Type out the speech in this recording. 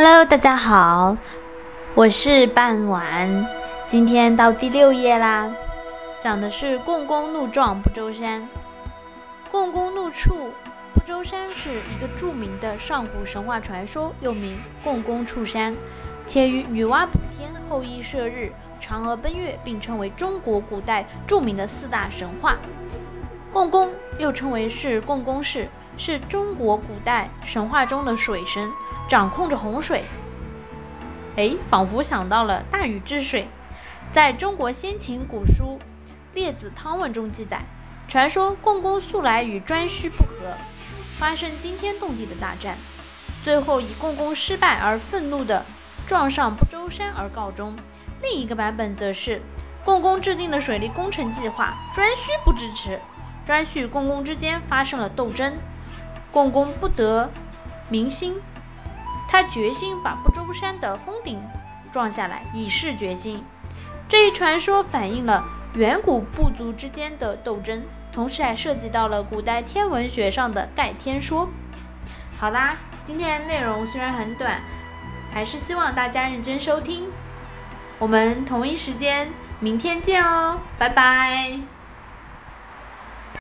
Hello，大家好，我是半晚，今天到第六页啦，讲的是共工怒撞不周山。共工怒触不周山是一个著名的上古神话传说，又名共工触山，且与女娲补天、后羿射日、嫦娥奔月并称为中国古代著名的四大神话。共工又称为是共工氏，是中国古代神话中的水神。掌控着洪水，哎，仿佛想到了大禹治水。在中国先秦古书《列子汤问》中记载，传说共工素来与颛顼不和，发生惊天动地的大战，最后以共工失败而愤怒的撞上不周山而告终。另一个版本则是共工制定了水利工程计划，颛顼不支持，颛顼共工之间发生了斗争，共工不得民心。他决心把不周山的峰顶撞下来，以示决心。这一传说反映了远古部族之间的斗争，同时还涉及到了古代天文学上的盖天说。好啦，今天内容虽然很短，还是希望大家认真收听。我们同一时间明天见哦，拜拜。